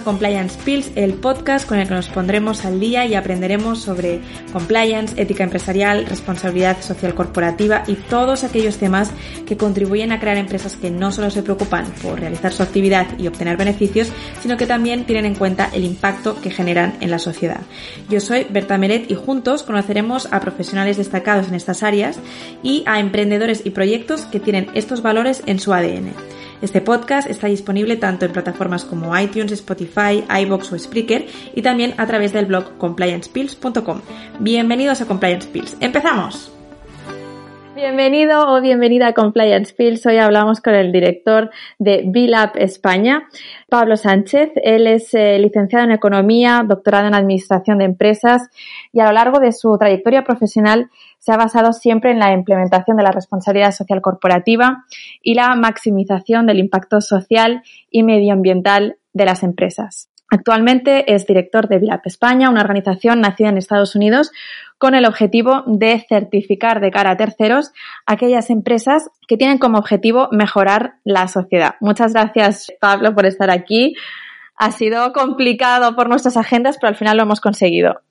Compliance Pills, el podcast con el que nos pondremos al día y aprenderemos sobre compliance, ética empresarial, responsabilidad social corporativa y todos aquellos temas que contribuyen a crear empresas que no solo se preocupan por realizar su actividad y obtener beneficios, sino que también tienen en cuenta el impacto que generan en la sociedad. Yo soy Berta Meret y juntos conoceremos a profesionales destacados en estas áreas y a emprendedores y proyectos que tienen estos valores en su ADN. Este podcast está disponible tanto en plataformas como iTunes, Spotify, iBox o Spreaker y también a través del blog compliancepills.com. Bienvenidos a Compliance Pills. ¡Empezamos! Bienvenido o bienvenida a Compliance Pills. Hoy hablamos con el director de BILAB España, Pablo Sánchez. Él es eh, licenciado en Economía, doctorado en Administración de Empresas y a lo largo de su trayectoria profesional se ha basado siempre en la implementación de la responsabilidad social corporativa y la maximización del impacto social y medioambiental de las empresas. Actualmente es director de BILAB España, una organización nacida en Estados Unidos con el objetivo de certificar de cara a terceros aquellas empresas que tienen como objetivo mejorar la sociedad. Muchas gracias, Pablo, por estar aquí. Ha sido complicado por nuestras agendas, pero al final lo hemos conseguido.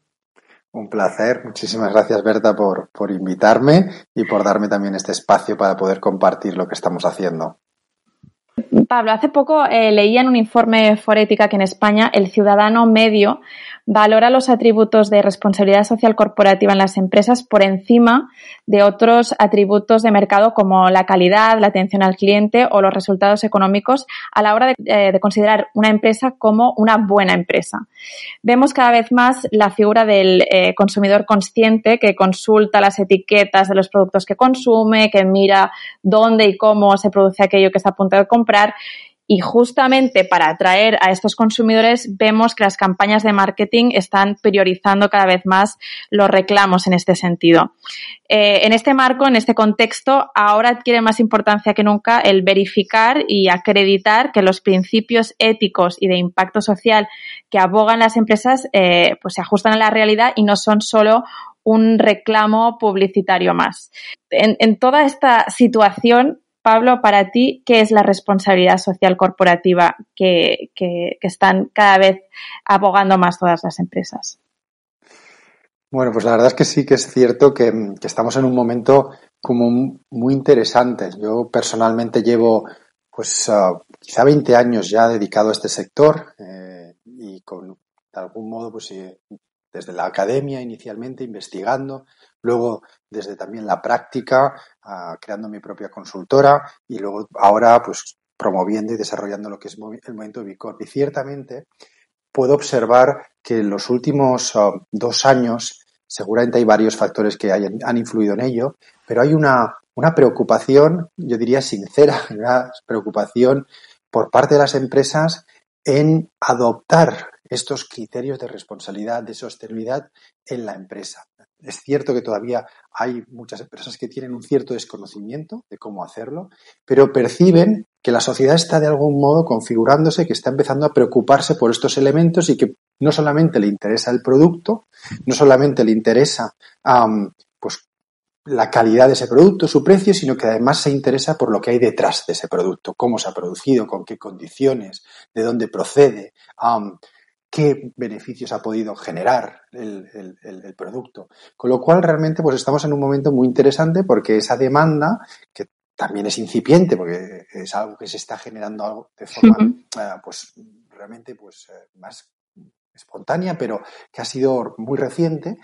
Un placer. Muchísimas gracias, Berta, por, por invitarme y por darme también este espacio para poder compartir lo que estamos haciendo. Pablo, hace poco eh, leía en un informe Forética que en España el ciudadano medio valora los atributos de responsabilidad social corporativa en las empresas por encima de otros atributos de mercado como la calidad, la atención al cliente o los resultados económicos a la hora de, eh, considerar una empresa como una buena empresa. Vemos cada vez más la figura del eh, consumidor consciente que consulta las etiquetas de los productos que consume, que mira dónde y cómo se produce aquello que está a punto de comprar y justamente para atraer a estos consumidores vemos que las campañas de marketing están priorizando cada vez más los reclamos en este sentido. Eh, en este marco, en este contexto, ahora adquiere más importancia que nunca el verificar y acreditar que los principios éticos y de impacto social que abogan las empresas eh, pues se ajustan a la realidad y no son solo un reclamo publicitario más. En, en toda esta situación, Pablo, para ti, ¿qué es la responsabilidad social corporativa que, están cada vez abogando más todas las empresas? Bueno, pues la verdad es que sí que es cierto que, estamos en un momento como muy interesante. Yo personalmente llevo pues ah, quizá 20 años ya dedicado a este sector eh, y con de algún modo pues desde la academia inicialmente investigando, luego desde también la práctica, ah, creando mi propia consultora y luego ahora pues promoviendo y desarrollando lo que es el movimiento Bicorp. Y ciertamente puedo observar que en los últimos ah, dos años, seguramente hay varios factores que han influido en ello, pero hay una, una preocupación, yo diría sincera, una preocupación por parte de las empresas en adoptar estos criterios de responsabilidad, de sostenibilidad en la empresa. Es cierto que todavía hay muchas empresas que tienen un cierto desconocimiento de cómo hacerlo, pero perciben que la sociedad está de algún modo configurándose, que está empezando a preocuparse por estos elementos y que no solamente le interesa el producto, no solamente le interesa pues, la calidad de ese producto, su precio, sino que además se interesa por lo que hay detrás de ese producto, cómo se ha producido, con qué condiciones, de dónde procede, qué beneficios ha podido generar el, producto. Con lo cual, realmente, pues estamos en un momento muy interesante porque esa demanda, que también es incipiente, porque es algo que se está generando algo de forma, eh, pues, realmente, pues, eh, más espontánea, pero que ha sido muy reciente,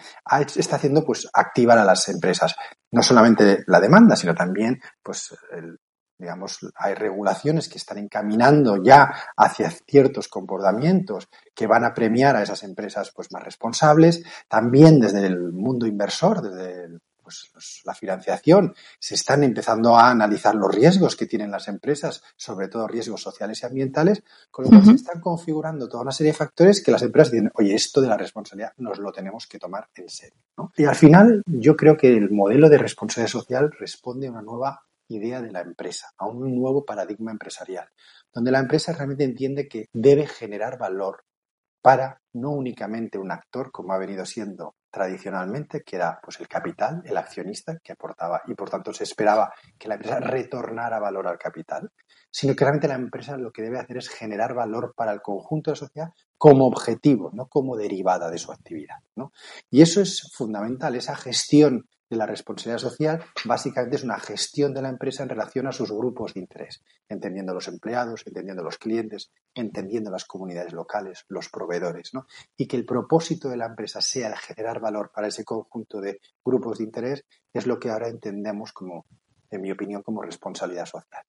está haciendo pues activar a las empresas. No solamente la demanda, sino también pues el, digamos, hay regulaciones que están encaminando ya hacia ciertos comportamientos que van a premiar a esas empresas pues, más responsables. También desde el mundo inversor, desde pues, la financiación, se están empezando a analizar los riesgos que tienen las empresas, sobre todo riesgos sociales y ambientales, con lo cual se están configurando toda una serie de factores que las empresas dicen, oye, esto de la responsabilidad nos lo tenemos que tomar en serio. Y al final, yo creo que el modelo de responsabilidad social responde a una nueva idea de la empresa, a un nuevo paradigma empresarial, donde la empresa realmente entiende que debe generar valor para no únicamente un actor, como ha venido siendo tradicionalmente, que era pues el capital, el accionista que aportaba y por tanto se esperaba que la empresa retornara valor al capital, sino que realmente la empresa lo que debe hacer es generar valor para el conjunto de la sociedad como objetivo, no como derivada de su actividad. ¿no? Y eso es fundamental, esa gestión la responsabilidad social básicamente es una gestión de la empresa en relación a sus grupos de interés, entendiendo a los empleados, entendiendo a los clientes, entendiendo las comunidades locales, los proveedores, ¿no? Y que el propósito de la empresa sea el generar valor para ese conjunto de grupos de interés es lo que ahora entendemos como, en mi opinión, como responsabilidad social.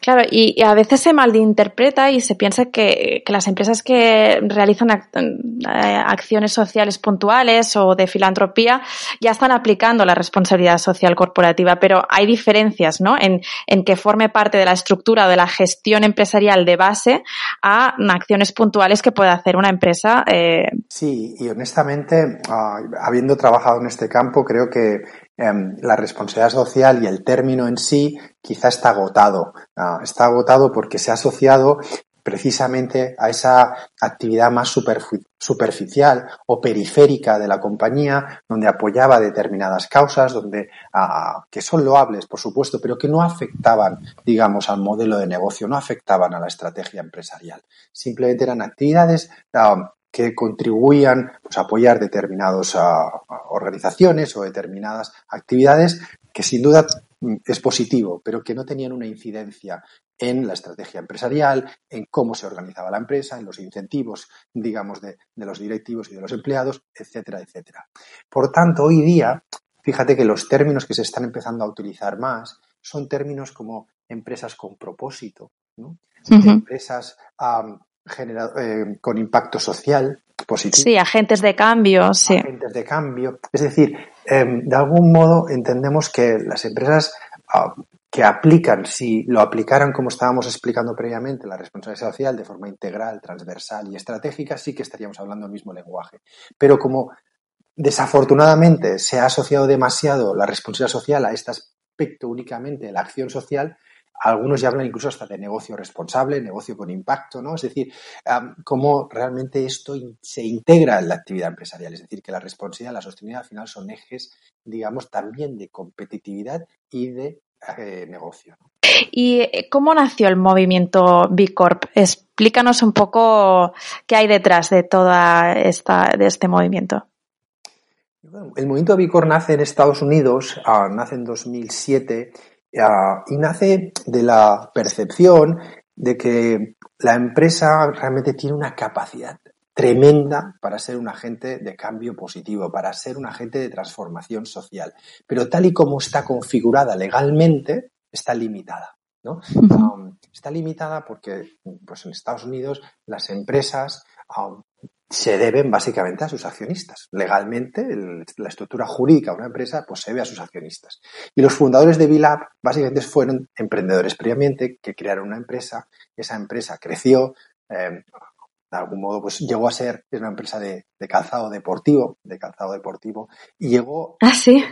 Claro, y, a veces se malinterpreta y se piensa que, las empresas que realizan eh, acciones sociales puntuales o de filantropía ya están aplicando la responsabilidad social corporativa, pero hay diferencias, ¿no? En, que forme parte de la estructura o de la gestión empresarial de base a acciones puntuales que puede hacer una empresa. Eh, sí, y honestamente, ah, habiendo trabajado en este campo, creo que la responsabilidad social y el término en sí quizá está agotado. Ah, está agotado porque se ha asociado precisamente a esa actividad más superficial o periférica de la compañía, donde apoyaba determinadas causas, donde ah, que son loables, por supuesto, pero que no afectaban, digamos, al modelo de negocio, no afectaban a la estrategia empresarial. Simplemente eran actividades ah, que contribuían pues, a apoyar determinadas organizaciones o determinadas actividades que sin duda mm, es positivo, pero que no tenían una incidencia en la estrategia empresarial, en cómo se organizaba la empresa, en los incentivos, digamos, de, de los directivos y de los empleados, etcétera, etcétera. Por tanto, hoy día, fíjate que los términos que se están empezando a utilizar más son términos como empresas con propósito, ¿no? empresas eh, con impacto social positivo. Sí, agentes de cambio, sí. Agentes de cambio. Es decir, em, de algún modo entendemos que las empresas ah, que aplican, si lo aplicaran como estábamos explicando previamente, la responsabilidad social de forma integral, transversal y estratégica, sí que estaríamos hablando el mismo lenguaje. Pero como desafortunadamente se ha asociado demasiado la responsabilidad social a este aspecto únicamente de la acción social, algunos ya hablan incluso hasta de negocio responsable, negocio con impacto, ¿no? Es decir, cómo realmente esto se integra en la actividad empresarial. Es decir, que la responsabilidad y la sostenibilidad al final son ejes, digamos, también de competitividad y de eh, negocio. ¿Y eh, cómo nació el movimiento B Corp? Explícanos un poco qué hay detrás de toda esta, de este movimiento. El movimiento B Corp nace en Estados Unidos, ah, nace en 2007 Ah, y nace de la percepción de que la empresa realmente tiene una capacidad tremenda para ser un agente de cambio positivo, para ser un agente de transformación social. Pero tal y como está configurada legalmente, está limitada. ¿no? Um, está limitada porque pues en Estados Unidos las empresas um, se deben básicamente a sus accionistas. Legalmente, la estructura jurídica de una empresa pues, se debe a sus accionistas. Y los fundadores de Bilab básicamente fueron emprendedores previamente que crearon una empresa. Esa empresa creció, eh, de algún modo pues llegó a ser una empresa de, calzado deportivo, de calzado deportivo, y llegó... ¿Ah, sí?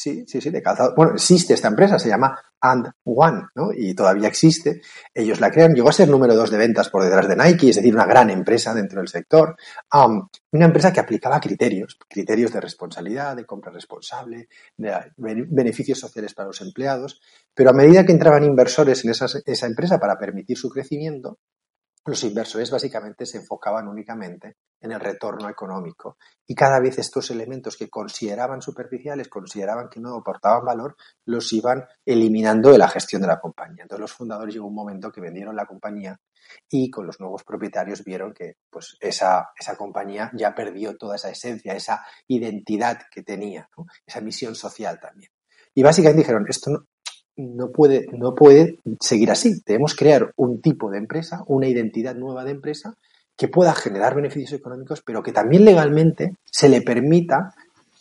Sí, sí, sí, de calzado. Bueno, existe esta empresa, se llama And One, ¿no? Y todavía existe. Ellos la crean, llegó a ser número dos de ventas por detrás de Nike, es decir, una gran empresa dentro del sector. una empresa que aplicaba criterios, criterios de responsabilidad, de compra responsable, de beneficios sociales para los empleados. Pero a medida que entraban inversores en esa empresa para permitir su crecimiento, los inversores básicamente se enfocaban únicamente en el retorno económico y cada vez estos elementos que consideraban superficiales, consideraban que no aportaban valor, los iban eliminando de la gestión de la compañía. Entonces los fundadores llegó un momento que vendieron la compañía y con los nuevos propietarios vieron que pues, esa, esa compañía ya perdió toda esa esencia, esa identidad que tenía, esa misión social también. Y básicamente dijeron, esto no, no puede, no puede seguir así. Debemos crear un tipo de empresa, una identidad nueva de empresa que pueda generar beneficios económicos, pero que también legalmente se le permita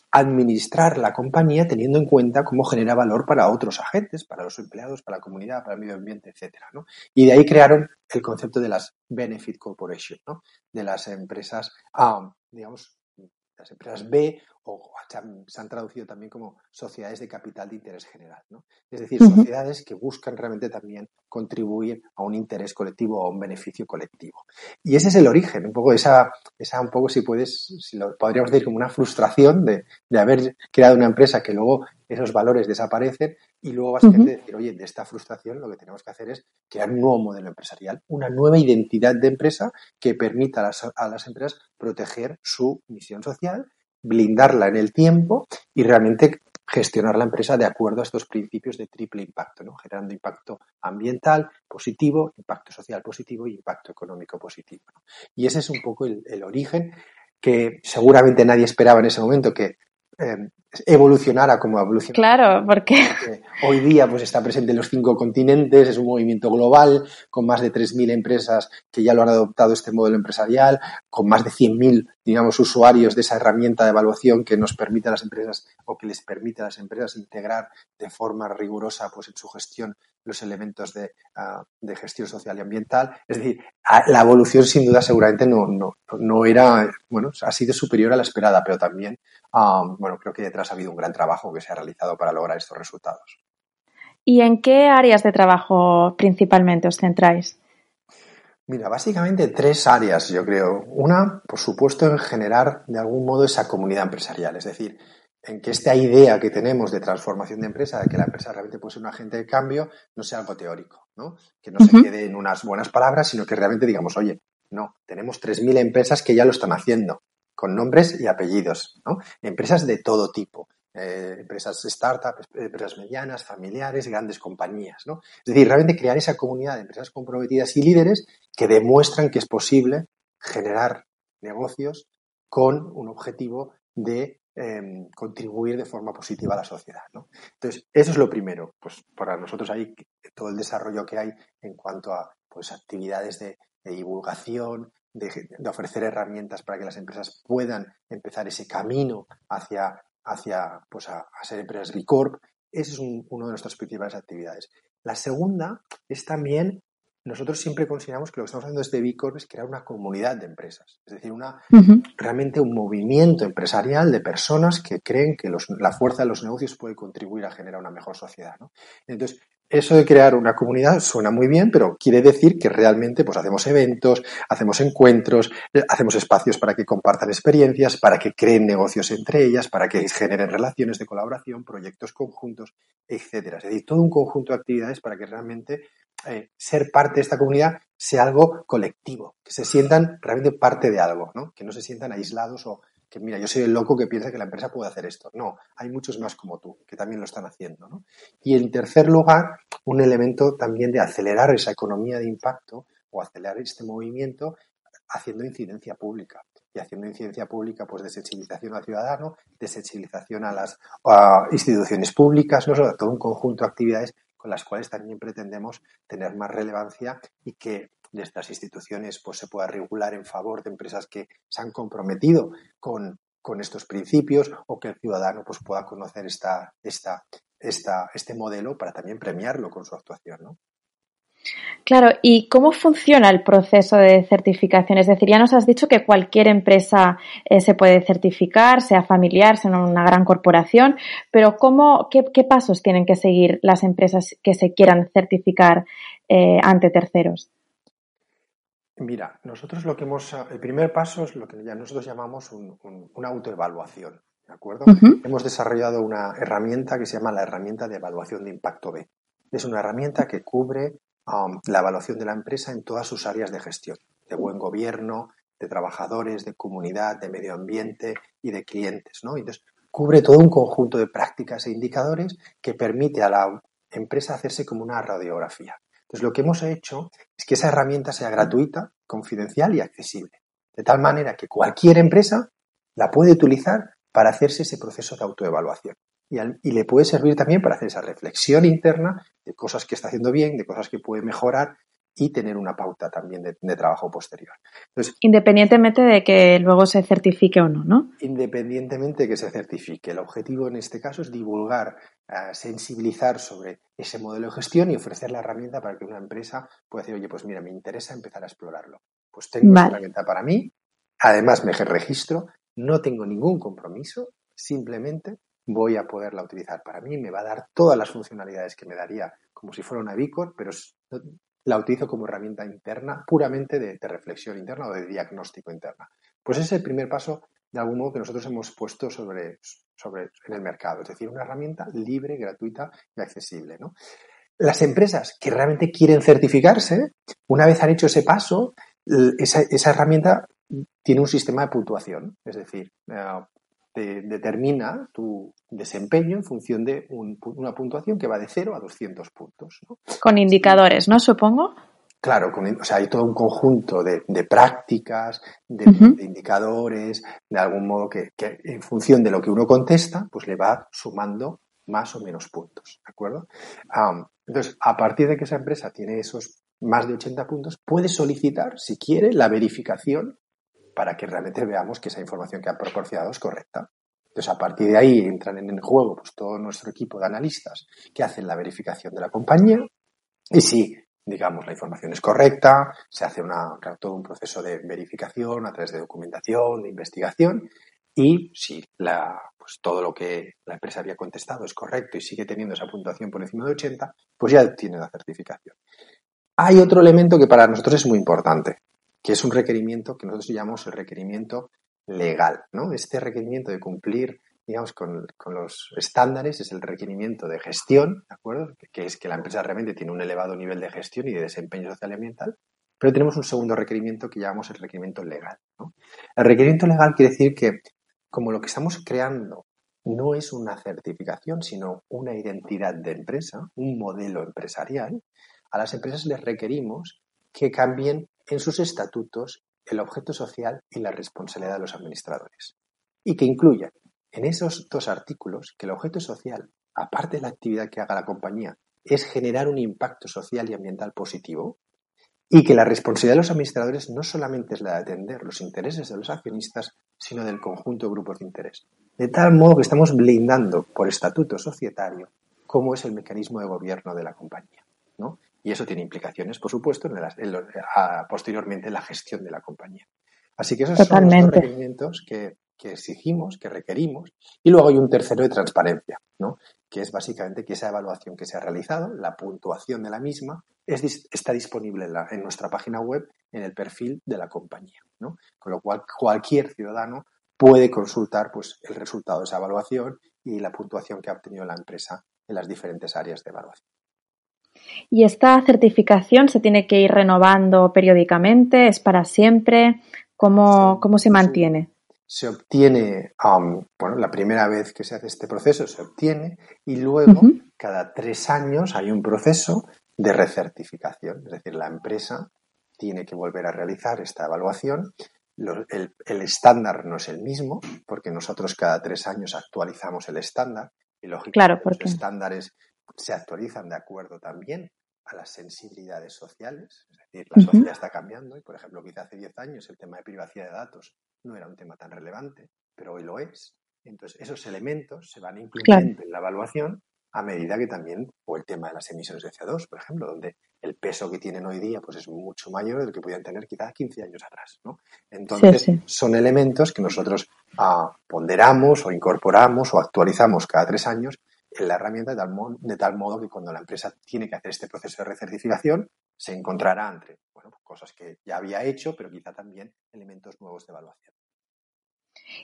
administrar la compañía teniendo en cuenta cómo genera valor para otros agentes, para los empleados, para la comunidad, para el medio ambiente, etcétera, Y de ahí crearon el concepto de las benefit corporation, ¿no? De las empresas, ah, digamos, las empresas B o se han, traducido también como sociedades de capital de interés general. ¿no? Es decir, sociedades que buscan realmente también contribuir a un interés colectivo o a un beneficio colectivo. Y ese es el origen, un poco esa, esa un poco si puedes, si lo podríamos decir como una frustración de, de haber creado una empresa que luego esos valores desaparecen y luego básicamente decir, oye, de esta frustración lo que tenemos que hacer es crear un nuevo modelo empresarial, una nueva identidad de empresa que permita a las, a las empresas proteger su misión social blindarla en el tiempo y realmente gestionar la empresa de acuerdo a estos principios de triple impacto, ¿no? generando impacto ambiental positivo, impacto social positivo y impacto económico positivo. Y ese es un poco el, origen que seguramente nadie esperaba en ese momento que eh, evolucionara como evolucionado. Claro, porque... Hoy día pues está presente en los cinco continentes, es un movimiento global con más de 3.000 empresas que ya lo han adoptado este modelo empresarial, con más de 100.000, digamos, usuarios de esa herramienta de evaluación que nos permite a las empresas o que les permite a las empresas integrar de forma rigurosa pues en su gestión los elementos de, ah, de gestión social y ambiental. Es decir, la evolución sin duda seguramente no, no, no era, bueno, ha sido superior a la esperada, pero también, ah, bueno, creo que detrás ha habido un gran trabajo que se ha realizado para lograr estos resultados. ¿Y en qué áreas de trabajo principalmente os centráis? Mira, básicamente tres áreas, yo creo. Una, por supuesto, en generar de algún modo esa comunidad empresarial, es decir, en que esta idea que tenemos de transformación de empresa, de que la empresa realmente puede ser un agente de cambio, no sea algo teórico, ¿no? Que no se quede en unas buenas palabras, sino que realmente digamos, oye, no, tenemos 3.000 empresas que ya lo están haciendo con nombres y apellidos, ¿no? Empresas de todo tipo, eh, empresas startups, empresas medianas, familiares, grandes compañías, ¿no? Es decir, realmente crear esa comunidad de empresas comprometidas y líderes que demuestran que es posible generar negocios con un objetivo de em, contribuir de forma positiva a la sociedad. ¿no? Entonces, eso es lo primero. Pues para nosotros hay todo el desarrollo que hay en cuanto a pues, actividades de divulgación, de, ofrecer herramientas para que las empresas puedan empezar ese camino hacia, hacia pues a, ser empresas B Corp. Esa es una de nuestras principales actividades. La segunda es también, nosotros siempre consideramos que lo que estamos haciendo desde B Corp es crear una comunidad de empresas, es decir, una, realmente un movimiento empresarial de personas que creen que la fuerza de los negocios puede contribuir a generar una mejor sociedad. Entonces, eso de crear una comunidad suena muy bien, pero quiere decir que realmente pues hacemos eventos, hacemos encuentros, eh, hacemos espacios para que compartan experiencias, para que creen negocios entre ellas, para que generen relaciones de colaboración, proyectos conjuntos, etcétera. Es decir, todo un conjunto de actividades para que realmente eh, ser parte de esta comunidad sea algo colectivo, que se sientan realmente parte de algo, ¿no? que no se sientan aislados o mira, yo soy el loco que piensa que la empresa puede hacer esto. No, hay muchos más como tú que también lo están haciendo. ¿no? Y en tercer lugar, un elemento también de acelerar esa economía de impacto o acelerar este movimiento haciendo incidencia pública. Y haciendo incidencia pública, pues de sensibilización al ciudadano, de sensibilización a las instituciones públicas, ¿no? todo un conjunto de actividades con las cuales también pretendemos tener más relevancia y que de estas instituciones pues, se pueda regular en favor de empresas que se han comprometido con, estos principios o que el ciudadano pues, pueda conocer esta, esta, esta, este modelo para también premiarlo con su actuación. ¿no? Claro, ¿y cómo funciona el proceso de certificación? Es decir, ya nos has dicho que cualquier empresa eh, se puede certificar, sea familiar, sea una gran corporación, pero ¿cómo, qué, pasos tienen que seguir las empresas que se quieran certificar eh, ante terceros? Mira, nosotros lo que hemos, el primer paso es lo que ya nosotros llamamos una autoevaluación, ¿de acuerdo? Hemos desarrollado una herramienta que se llama la herramienta de evaluación de impacto B. Es una herramienta que cubre um, la evaluación de la empresa en todas sus áreas de gestión, de buen gobierno, de trabajadores, de comunidad, de medio ambiente y de clientes, ¿no? Entonces, cubre todo un conjunto de prácticas e indicadores que permite a la empresa hacerse como una radiografía. Entonces, lo que hemos hecho es que esa herramienta sea gratuita, confidencial y accesible. De tal manera que cualquier empresa la puede utilizar para hacerse ese proceso de autoevaluación. Y, le puede servir también para hacer esa reflexión interna de cosas que está haciendo bien, de cosas que puede mejorar y tener una pauta también de, trabajo posterior. independientemente de que luego se certifique o no, ¿no? Independientemente de que se certifique. El objetivo en este caso es divulgar, eh, sensibilizar sobre ese modelo de gestión y ofrecer la herramienta para que una empresa pueda decir, oye, pues mira, me interesa empezar a explorarlo. Pues tengo esa herramienta para mí, además me registro no tengo ningún compromiso, simplemente voy a poderla utilizar para mí, me va a dar todas las funcionalidades que me daría como si fuera una Bicor, pero la utilizo como herramienta interna, puramente de, reflexión interna o de diagnóstico interna. Pues ese es el primer paso, de algún modo, que nosotros hemos puesto sobre, sobre en el mercado, es decir, una herramienta libre, gratuita y accesible. Las empresas que realmente quieren certificarse, una vez han hecho ese paso, esa, esa herramienta tiene un sistema de puntuación, es decir, determina tu desempeño en función de una puntuación que va de 0 a 200 puntos. Con indicadores, ¿no? Supongo. Claro, o sea, hay todo un conjunto de, prácticas, de, indicadores, de algún modo que, en función de lo que uno contesta, pues le va sumando más o menos puntos, ¿de acuerdo? entonces, a partir de que esa empresa tiene esos más de 80 puntos, puede solicitar, si quiere, la verificación para que realmente veamos que esa información que ha proporcionado es correcta. Entonces, a partir de ahí entran en juego pues, todo nuestro equipo de analistas que hacen la verificación de la compañía y si, digamos, la información es correcta, se hace todo un proceso de verificación a través de documentación, de investigación y si la, pues, todo lo que la empresa había contestado es correcto y sigue teniendo esa puntuación por encima de 80, pues ya tiene la certificación. Hay otro elemento que para nosotros es muy importante que es un requerimiento que nosotros llamamos el requerimiento legal, ¿no? Este requerimiento de cumplir, digamos, con, los estándares es el requerimiento de gestión, ¿de acuerdo? Que es que la empresa realmente tiene un elevado nivel de gestión y de desempeño social y ambiental, pero tenemos un segundo requerimiento que llamamos el requerimiento legal, El requerimiento legal quiere decir que como lo que estamos creando no es una certificación, sino una identidad de empresa, un modelo empresarial, a las empresas les requerimos que cambien en sus estatutos el objeto social y la responsabilidad de los administradores. Y que incluyan en esos dos artículos que el objeto social, aparte de la actividad que haga la compañía, es generar un impacto social y ambiental positivo y que la responsabilidad de los administradores no solamente es la de atender los intereses de los accionistas, sino del conjunto de grupos de interés. De tal modo que estamos blindando por estatuto societario cómo es el mecanismo de gobierno de la compañía. ¿no? Y eso tiene implicaciones, por supuesto, en, posteriormente en la gestión de la compañía. Así que esos son los requerimientos que, exigimos, que requerimos. Y luego hay un tercero de transparencia, ¿no? que es básicamente que esa evaluación que se ha realizado, la puntuación de la misma, está disponible en, nuestra página web en el perfil de la compañía. ¿no? Con lo cual, cualquier ciudadano puede consultar pues, el resultado de esa evaluación y la puntuación que ha obtenido la empresa en las diferentes áreas de evaluación. ¿Y esta certificación se tiene que ir renovando periódicamente? ¿Es para siempre? ¿Cómo, se mantiene? Se obtiene, bueno, la primera vez que se hace este proceso se obtiene y luego cada tres años hay un proceso de recertificación. Es decir, la empresa tiene que volver a realizar esta evaluación. el, estándar no es el mismo porque nosotros cada tres años actualizamos el estándar y lógicamente claro, los estándares se actualizan de acuerdo también a las sensibilidades sociales, es decir, la sociedad está cambiando y, por ejemplo, quizá hace 10 años el tema de privacidad de datos no era un tema tan relevante, pero hoy lo es. Entonces, esos elementos se van incluyendo en la evaluación a medida que también, o el tema de las emisiones de CO2, por ejemplo, donde el peso que tienen hoy día pues es mucho mayor del que podían tener quizá 15 años atrás. ¿no? Entonces, son elementos que nosotros ah, ponderamos o incorporamos o actualizamos cada tres años en la herramienta de tal, modo, que cuando la empresa tiene que hacer este proceso de recertificación, se encontrará entre bueno, pues cosas que ya había hecho, pero quizá también elementos nuevos de evaluación.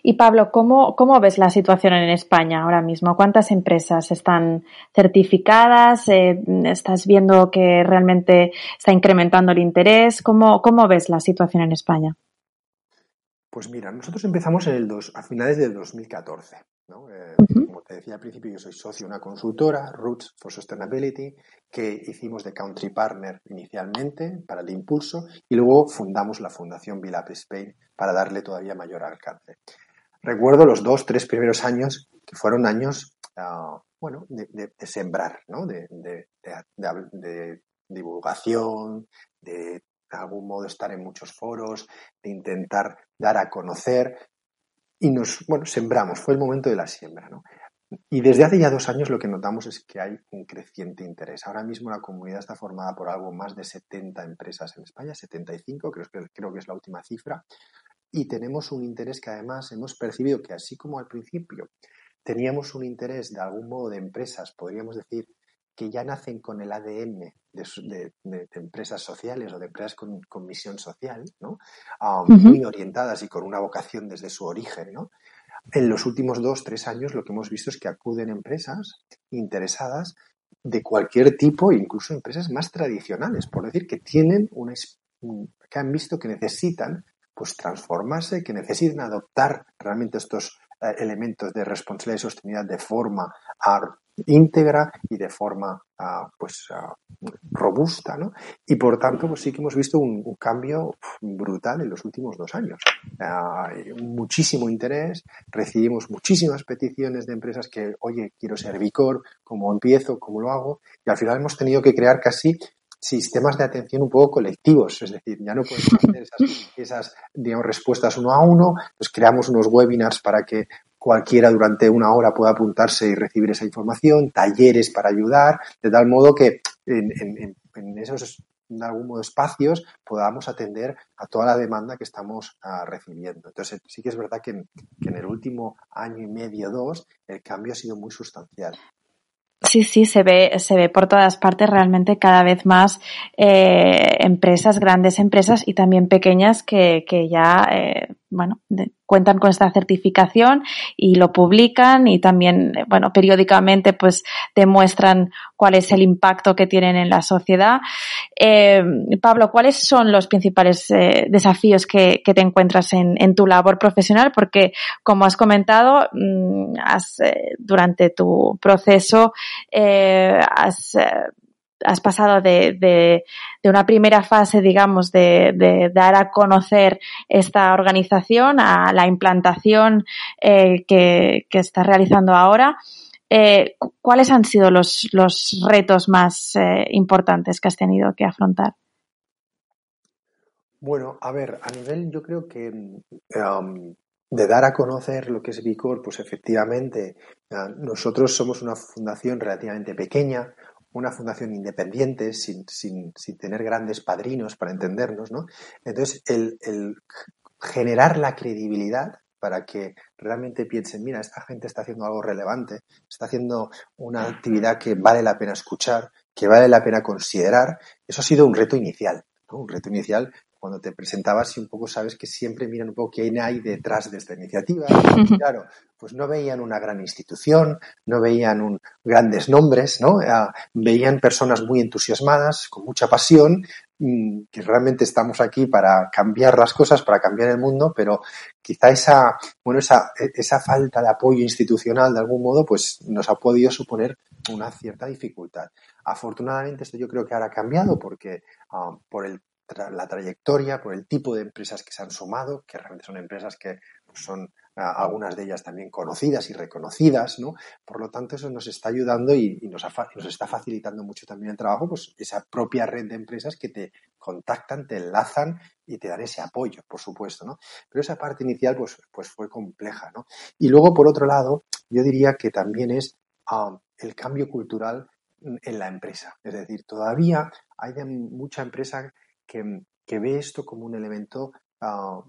Y Pablo, ¿cómo, ¿cómo, ves la situación en España ahora mismo? ¿Cuántas empresas están certificadas? Eh, ¿Estás viendo que realmente está incrementando el interés? ¿Cómo, ¿Cómo, ves la situación en España? Pues mira, nosotros empezamos en el dos, a finales del 2014. Eh, como te decía al principio, yo soy socio de una consultora, Roots for Sustainability, que hicimos de country partner inicialmente para el impulso y luego fundamos la Fundación Vilap Spain para darle todavía mayor alcance. Recuerdo los dos, tres primeros años que fueron años, ah, bueno, de, sembrar, ¿no? de, de divulgación, de de algún modo estar en muchos foros, de intentar dar a conocer y nos, bueno, sembramos, fue el momento de la siembra, ¿no? Y desde hace ya dos años lo que notamos es que hay un creciente interés. Ahora mismo la comunidad está formada por algo más de 70 empresas en España, 75, creo creo que es la última cifra, y tenemos un interés que además hemos percibido que así como al principio teníamos un interés de algún modo de empresas, podríamos decir, que ya nacen con el ADN de, empresas sociales o de empresas con, misión social, ¿no? Ah, muy orientadas y con una vocación desde su origen. ¿no? En los últimos dos, tres años lo que hemos visto es que acuden empresas interesadas de cualquier tipo, incluso empresas más tradicionales, por decir que tienen una, que han visto que necesitan pues transformarse, que necesitan adoptar realmente estos eh, elementos de responsabilidad y sostenibilidad de forma íntegra y de forma ah, pues ah, robusta, ¿no? Y por tanto, pues sí que hemos visto un, cambio brutal en los últimos dos años. muchísimo interés, recibimos muchísimas peticiones de empresas que, oye, quiero ser Vicor, ¿cómo empiezo? ¿Cómo lo hago? Y al final hemos tenido que crear casi sistemas de atención un poco colectivos, es decir, ya no podemos hacer esas, digamos, respuestas uno a uno, pues creamos unos webinars para que cualquiera durante una hora pueda apuntarse y recibir esa información, talleres para ayudar, de tal modo que en, esos de algún modo espacios podamos atender a toda la demanda que estamos ah, recibiendo. Entonces, sí que es verdad que en, el último año y medio, dos, el cambio ha sido muy sustancial. Sí, sí, se ve, se ve por todas partes realmente cada vez más eh, empresas, grandes empresas y también pequeñas que, que ya, eh, bueno, cuentan con esta certificación y lo publican y también, eh, bueno, periódicamente pues demuestran cuál es el impacto que tienen en la sociedad. Eh, Pablo, ¿cuáles son los principales eh, desafíos que, te encuentras en, tu labor profesional? Porque, como has comentado, mm, has, durante tu proceso has has pasado de, de, de, una primera fase, digamos, de, de, dar a conocer esta organización a la implantación eh, que, que estás realizando ahora. Eh, ¿Cuáles han sido los, los retos más eh, importantes que has tenido que afrontar? Bueno, a ver, a nivel yo creo que de dar a conocer lo que es Vicor, pues efectivamente nosotros somos una fundación relativamente pequeña, una fundación independiente, sin, sin, sin, tener grandes padrinos para entendernos, ¿no? Entonces, el, el, generar la credibilidad para que realmente piensen, mira, esta gente está haciendo algo relevante, está haciendo una actividad que vale la pena escuchar, que vale la pena considerar, eso ha sido un reto inicial, un reto inicial cuando te presentabas y un poco sabes que siempre miran un poco quién hay detrás de esta iniciativa. claro, pues no veían una gran institución, no veían un, grandes nombres, ¿no? Ah, veían personas muy entusiasmadas, con mucha pasión, mm, que realmente estamos aquí para cambiar las cosas, para cambiar el mundo, pero quizá esa, bueno, esa, esa falta de apoyo institucional de algún modo, pues nos ha podido suponer una cierta dificultad. Afortunadamente esto yo creo que ahora ha cambiado porque ah, por el la trayectoria, por el tipo de empresas que se han sumado, que realmente son empresas que pues, son algunas de ellas también conocidas y reconocidas, ¿no? Por lo tanto, eso nos está ayudando y, nos, está facilitando mucho también el trabajo, pues esa propia red de empresas que te contactan, te enlazan y te dan ese apoyo, por supuesto, ¿no? Pero esa parte inicial, pues, pues fue compleja, ¿no? Y luego, por otro lado, yo diría que también es ah, el cambio cultural en la empresa. Es decir, todavía hay mucha empresa que, ve esto como un elemento ah,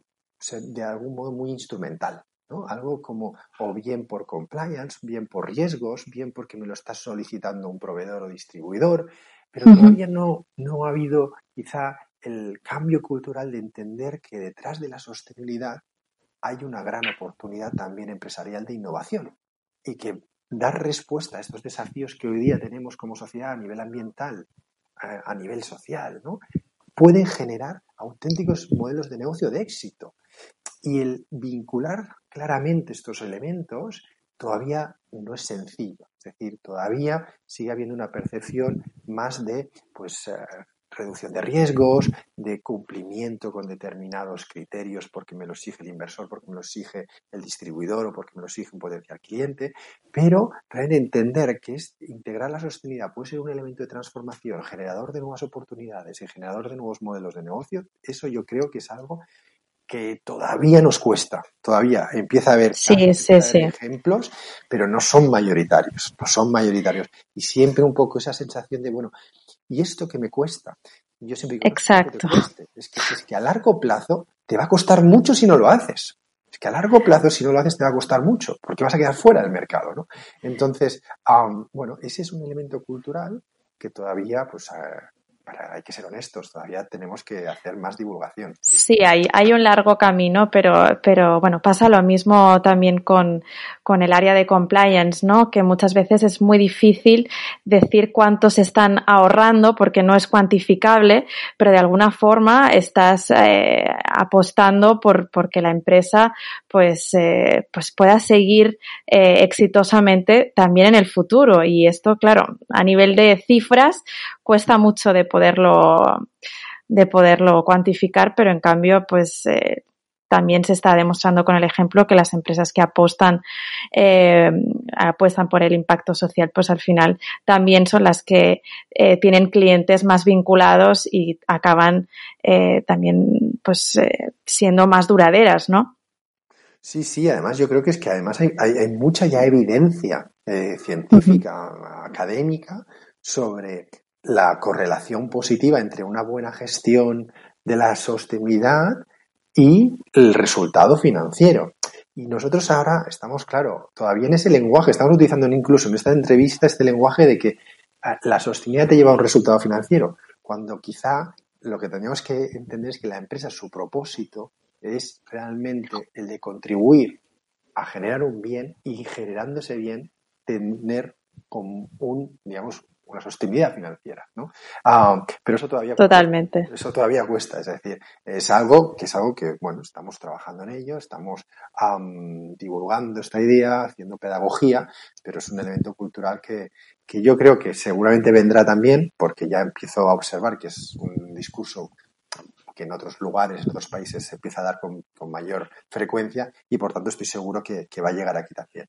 de algún modo muy instrumental. ¿no? Algo como o bien por compliance, bien por riesgos, bien porque me lo está solicitando un proveedor o distribuidor, pero todavía no, no ha habido quizá el cambio cultural de entender que detrás de la sostenibilidad hay una gran oportunidad también empresarial de innovación y que dar respuesta a estos desafíos que hoy día tenemos como sociedad a nivel ambiental, a, a nivel social, ¿no? Pueden generar auténticos modelos de negocio de éxito. Y el vincular claramente estos elementos todavía no es sencillo. Es decir, todavía sigue habiendo una percepción más de pues, eh, reducción de riesgos, de cumplimiento con determinados criterios porque me lo exige el inversor, porque me lo exige el distribuidor o porque me lo exige un potencial cliente, pero realmente entender que es integrar la sostenibilidad puede ser un elemento de transformación, generador de nuevas oportunidades y generador de nuevos modelos de negocio, eso yo creo que es algo que todavía nos cuesta, todavía empieza a haber, ejemplos, pero no son mayoritarios, no son mayoritarios. Y siempre un poco esa sensación de, bueno, ¿y esto que me cuesta? Yo siempre digo, Exacto. Es, que, es que a largo plazo te va a costar mucho si no lo haces. Es que a largo plazo, si no lo haces, te va a costar mucho, porque vas a quedar fuera del mercado, ¿no? Entonces, bueno, ese es un elemento cultural que todavía, pues, hay que ser honestos, todavía tenemos que hacer más divulgación. Sí, hay, un largo camino, pero, pero bueno, pasa lo mismo también con, con el área de compliance, ¿no? Que muchas veces es muy difícil decir cuánto se están ahorrando porque no es cuantificable, pero de alguna forma estás eh, apostando por porque la empresa pues, eh, pues pueda seguir eh, exitosamente también en el futuro. Y esto, claro, a nivel de cifras cuesta mucho de poderlo de poderlo cuantificar, pero en cambio, pues eh, también se está demostrando con el ejemplo que las empresas que apostan eh, apuestan por el impacto social, pues al final también son las que eh, tienen clientes más vinculados y acaban eh, también pues siendo más duraderas, ¿no? Sí, sí, además yo creo que es que además hay, hay, mucha ya evidencia científica, académica, sobre la correlación positiva entre una buena gestión de la sostenibilidad y el resultado financiero. Y nosotros ahora estamos, claro, todavía en ese lenguaje, estamos utilizando incluso en esta entrevista este lenguaje de que ah, la sostenibilidad te lleva a un resultado financiero, cuando quizá lo que tenemos que entender es que la empresa, su propósito es realmente el de contribuir a generar un bien y generando ese bien tener como un, digamos, una sostenibilidad financiera, ¿no? Ah, pero eso todavía totalmente eso todavía cuesta, es decir, es algo que es algo que bueno estamos trabajando en ello, estamos divulgando esta idea, haciendo pedagogía, pero es un elemento cultural que, que yo creo que seguramente vendrá también, porque ya empiezo a observar que es un discurso que en otros lugares, en otros países se empieza a dar con, con mayor frecuencia y por tanto estoy seguro que, que va a llegar aquí también.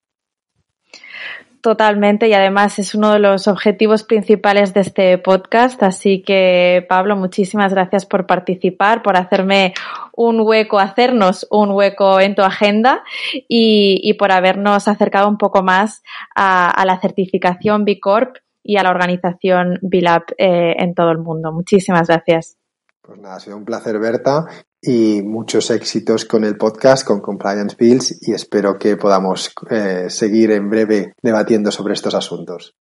Totalmente y además es uno de los objetivos principales de este podcast. Así que Pablo, muchísimas gracias por participar, por hacerme un hueco, hacernos un hueco en tu agenda y, por habernos acercado un poco más a, la certificación B Corp y a la organización B-Lab eh, en todo el mundo. Muchísimas gracias. Pues nada, ha sido un placer, Berta, y muchos éxitos con el podcast, con Compliance Bills, y espero que podamos eh, seguir en breve debatiendo sobre estos asuntos.